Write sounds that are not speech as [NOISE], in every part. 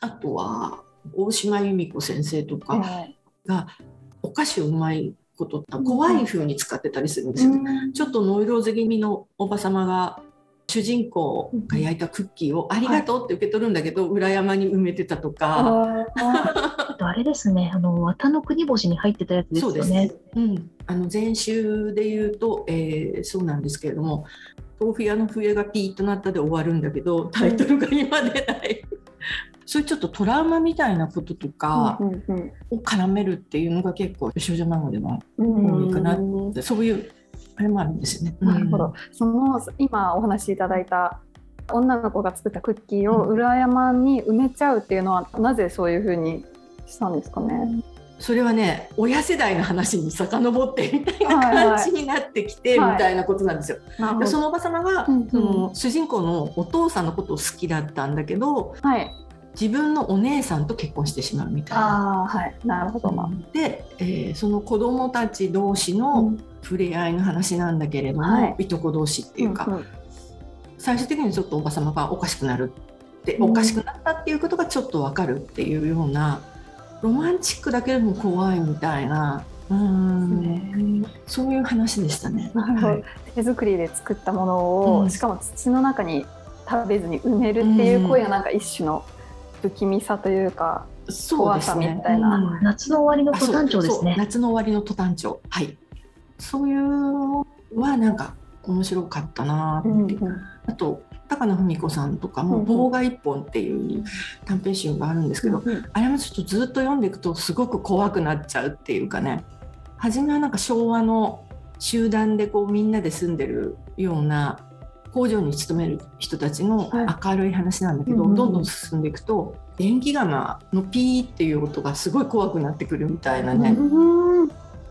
あとは大島由美子先生とかがお菓子をうまいこと怖い風に使ってたりするんですよ、ちょっとノイローゼ気味のおば様が主人公が焼いたクッキーをありがとうって受け取るんだけど、裏山に埋めてたとか。あれですね、あの綿の国星に入ってたやつですよね。ううん、あの前週で言うと、えー、そうなんですけれども、豆腐屋の笛がピーとなったで終わるんだけど、タイトルが今出ない。そういうちょっとトラウマみたいなこととかを絡めるっていうのが結構少女漫画では多いかな、うん、そういうあれもあるんですよね。なるほど。その今お話しいただいた女の子が作ったクッキーを裏山に埋めちゃうっていうのは、なぜそういうふうにしたんですかね？それはね親世代の話に遡ってみたいな感じになってきて、みたいなことなんですよ。はいはい、そのおば様が、うんうん、その主人公のお父さんのことを好きだったんだけど、はい、自分のお姉さんと結婚してしまうみたいな。あはい、なるほど、で、えー、その子供たち同士の触れ合いの話なんだけれども、はい、いとこ同士っていうか、うんうん、最終的にちょっとおば様がおかしくなるって、うん、おかしくなったっていうことがちょっとわかるっていうようなロマンチックだけでも怖いみたいな。うん。そういう話でしたね。はい、手作りで作ったものを、うん、しかも土の中に食べずに埋めるっていう声がなんか一種の不気味さというか、怖さみたいな、ねうん、夏の終わりの登山町ですね。夏の終わりの登山町。はい。そういうのはなんか面白かったなって、うんうん、あと高野文子さんとかも「棒が一本」っていう短編集があるんですけど、あれもちょっとずっと読んでいくとすごく怖くなっちゃうっていうかね。初めはなんか昭和の集団でこうみんなで住んでるような工場に勤める人たちの明るい話なんだけど、はい、どんどん進んでいくと電気釜のピーっていう音がすごい怖くなってくるみたいなね、うん、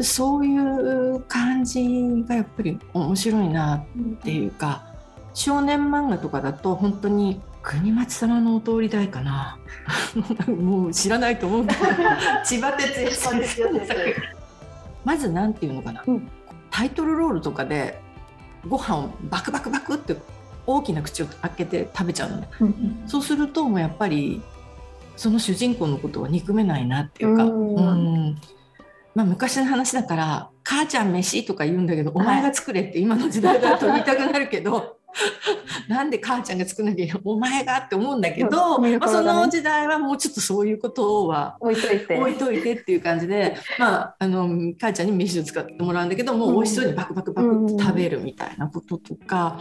そういう感じがやっぱり面白いなっていうか、少年漫画とかだと本当に国松様のお通り台かな。[LAUGHS] もう知らないと思うけど。千葉哲也さんですよね。まず何て言うのかな、うん、タイトルロールとかでご飯をバクバクバクって大きな口を開けて食べちゃうの、うん、そうするともうやっぱりその主人公のことを憎めないなっていうか、うん、まあ、昔の話だから「母ちゃん飯」とか言うんだけど「お前が作れ」って今の時代だと言いたくなるけど。[LAUGHS] なんで母ちゃんが作んなきゃお前がって思うんだけど、まあ、その時代はもうちょっとそういうことは置いといて。置いといてっていう感じで、まあ、あの母ちゃんに飯を使ってもらうんだけどもう美味しそうにバクバクバクって食べるみたいなこととか、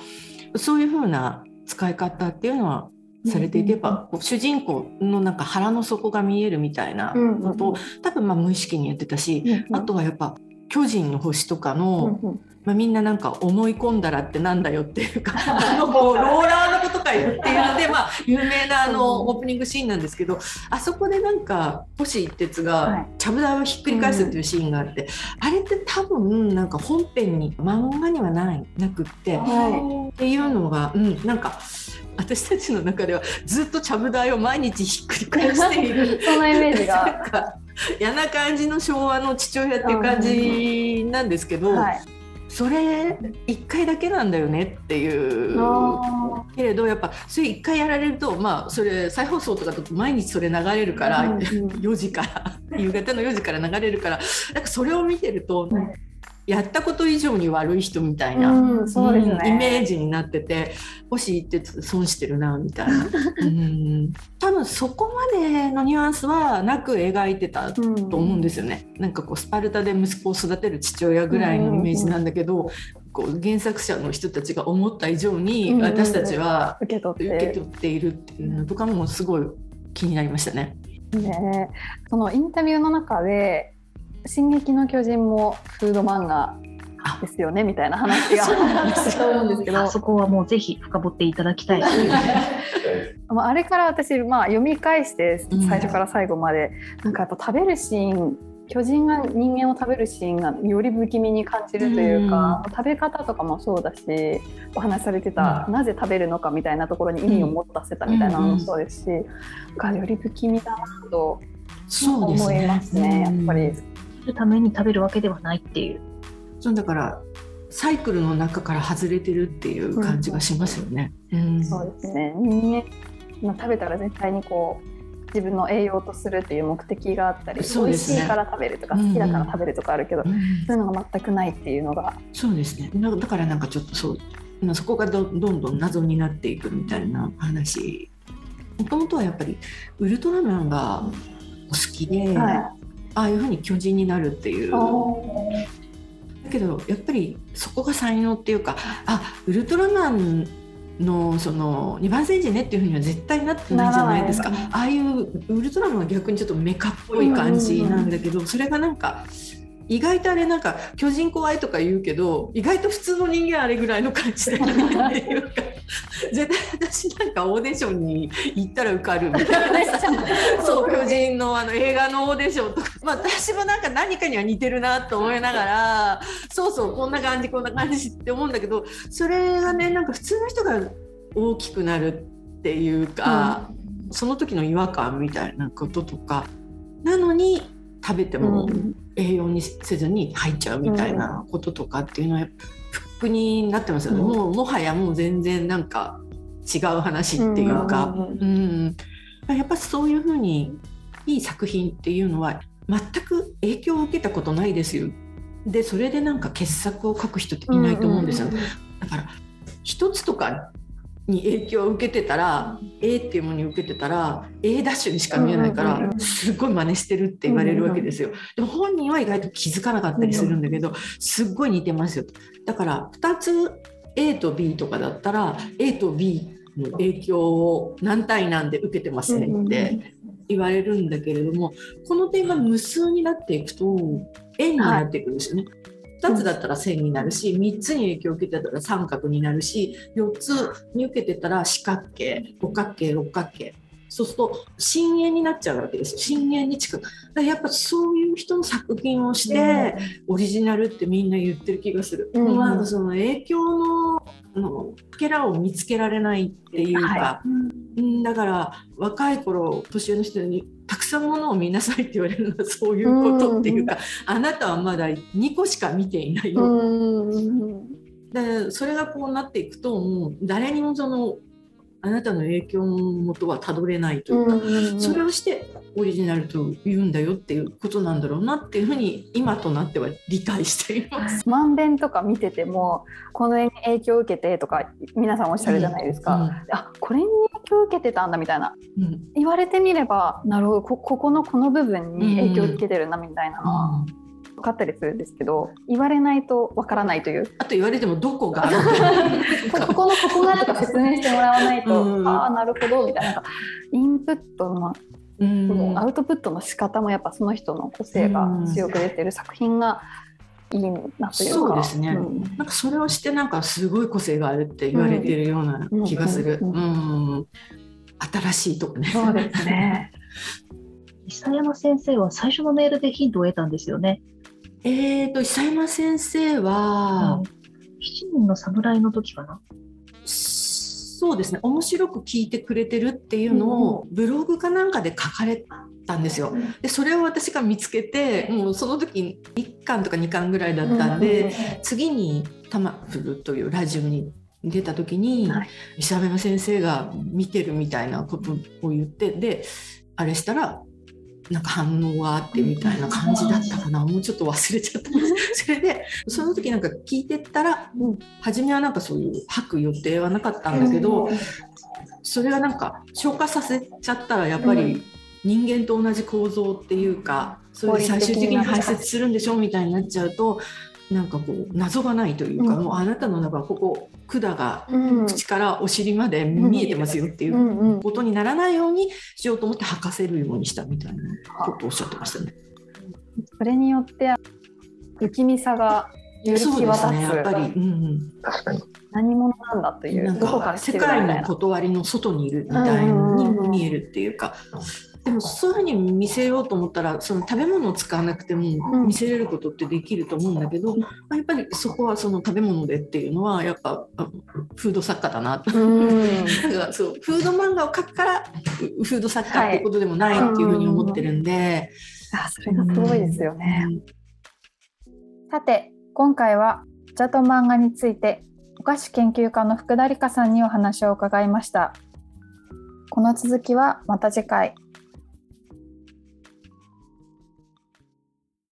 そういうふうな使い方っていうのはされていて、やっぱこう主人公のなんか腹の底が見えるみたいなことを、多分まあ無意識にやってたし、あとはやっぱ巨人の星とかの、まあ、みんななんか思い込んだらってなんだよっていうか [LAUGHS] あのローラーのことかよっていうので、まあ、有名なあのオープニングシーンなんですけどあそこでなんか星一徹がちゃぶ台をひっくり返すっていうシーンがあって、あれって多分なんか本編に漫画にはないなくって、はい、っていうのが、うん、なんか。私たちの中ではずっとちゃぶ台を毎日ひっくり返している。[LAUGHS] そんなイメージが [LAUGHS] [LAUGHS] 嫌な感じの昭和の父親っていう感じなんですけど、はい、それ1回だけなんだよねっていう。けれどやっぱそれ1回やられるとまあそれ再放送とかと毎日それ流れるから、うん、[LAUGHS] 4時から [LAUGHS] 夕方の4時から流れるからなんかそれを見てると、やったこと以上に悪い人みたいな、うんそうですね、イメージになってて星って損してるなみたいな、[LAUGHS] うん、多分そこまでのニュアンスはなく描いてたと思うんですよね、うん、なんかこうスパルタで息子を育てる父親ぐらいのイメージなんだけど、こう原作者の人たちが思った以上に私たちは受け取っているっていうのとかもすごい気になりましたね。ね。そのインタビューの中で進撃の巨人もフード漫画ですよねみたいな話がしたと思うんですけど。そこはもうぜひ深掘っていただきたいあれから私、まあ、読み返して最初から最後まで、うん、なんかやっぱ食べるシーン巨人が人間を食べるシーンがより不気味に感じるというか、うん、食べ方とかもそうだしお話しされてた、うん、なぜ食べるのかみたいなところに意味を持たせたみたいなのもそうですし、がより不気味だなと思いますね、ね、やっぱり。るために食べるわけではないっていう。そうだからサイクルの中から外れてるっていう感じがしますよね。うん、そうですね。人間、まあ、食べたら絶対にこう自分の栄養とするっていう目的があったり、ね。美味しいから食べるとか好きだから食べるとかあるけど、うん。そういうのが全くないっていうのが。そうですね。だだからなんかちょっとそうまあそこがどどんどん謎になっていくみたいな話。もともとはやっぱりウルトラマンがお好きで、はいああいうふうに巨人になるっていう。だけどやっぱりそこが才能っていうかあウルトラマンのその2番星人ねっていうふうには絶対なってないじゃないですか。ああいうウルトラマンは逆にちょっとメカっぽい感じなんだけど、それがなんか意外とあれなんか巨人怖いとか言うけど意外と普通の人間あれぐらいの感じでっていうか [LAUGHS] 絶対私なんかオーディションに行ったら受かるみたいな。そう。巨人のあの映画のオーディションとか、まあ、私もなんか何かには似てるなと思いながらそうそうこんな感じこんな感じって思うんだけどそれがねなんか普通の人が大きくなるっていうか、その時の違和感みたいなこととか。なのに食べてもうん栄養にせずに入っちゃうみたいなこととかっていうのはフックになってますよね、うん。もうもはやもう全然なんか違う話っていうか、うん。うん。やっぱそういうふうにいい作品っていうのは全く影響を受けたことないですよ。でそれでなんか傑作を書く人っていないと思うんですよ、だから一つとかに影響を受けてたら A っていうものに受けてたら A ダッシュにしか見えないからすっごい真似してるって言われるわけですよ。でも本人は意外と気づかなかったりするんだけどすっごい似てますよと。だから2つ A と B とかだったら A と B の影響を何対何で受けてますねって言われるんだけれどもこの点が無数になっていくと円になっていくんですよね。2つだったら線になるし3つに影響を受けてたら三角になるし4つに受けてたら四角形五角形六角形。そうすると深淵になっちゃうわけです。よ深淵に近く。だからやっぱそういう人の作品をしてオリジナルってみんな言ってる気がする、うんまあその影響のあのかけらを見つけられないっていうか、はうん。だから若い頃年上の人にたくものを見なさいって言われるのはそういうことっていうか、あなたはまだ2個しか見ていないよ、うん。でそれがこうなっていくともう誰にもそのあなたの影響のもとはたどれないというか、それをしてオリジナルと言うんだよっていうことなんだろうなっていうふうに今となっては理解しています。まんべんとか見ててもこの絵に影響を受けてとか皆さんおっしゃるじゃないですか、あこれに影響を受けてたんだみたいな。うん。うん言われてみればなるほど。こここのこの部分に影響を受けてるなみたいなのは分かったりするんですけど言われないと分からないという。あと言われてもどこがこ [LAUGHS] ここのここがとか説明してもらわないと、うん。ああなるほど。みたいな。インプットの、うん。アウトプットの仕方もやっぱその人の個性が強く出てる作品がいいなというか。そうですね。ん。なんかそれをしてなんかすごい個性があるって言われてるような気がする。うん。うん。新しいとこね。そうですね。[LAUGHS] 久山先生は最初のメールでヒントを得たんですよね。えーと久山先生は、七人の侍の時かな。そうですね。面白く聞いてくれてるっていうのをブログかなんかで書かれたんですよ。でそれを私が見つけてもうその時1巻とか2巻ぐらいだったんで、次に「タマフル」というラジオに出た時に、はい。石山先生が見てるみたいなことを言ってであれしたらなんか反応があってみたいな感じだったかな。もうちょっと忘れちゃった。[LAUGHS] それでその時なんか聞いてったら、うん。初めはなんかそういう吐く予定はなかったんだけど、それがなんか消化させちゃったらやっぱり人間と同じ構造っていうか、それで最終的に排泄するんでしょみたいになっちゃうとなんかこう謎がないというか、うん。もうあなたの中ここ管がうん。口からお尻まで見えてますよっていうことにならないようにしようと思って吐かせるようにしたみたいなことをおっしゃってましたね。それによって不気味さがよりそう際立つ、ですねやっぱり、うん確かに。何者なんだとう。ん、いう。世界の断りの外にいるみたいに見えるっていうか。でもそういうふうに見せようと思ったらその食べ物を使わなくてもうん。見せれることってできると思うんだけど、まあやっぱりそこはその食べ物でっていうのはやっぱあフード作家だなと。うん。[LAUGHS] なんかそうフード漫画を描くからフフード作家っていうことでもないっていうふうに思ってるんで、あそれがすごいですよね。うん。さて今回はお茶と漫画についてお菓子研究家の福田理香さんにお話を伺いました。この続きはまた次回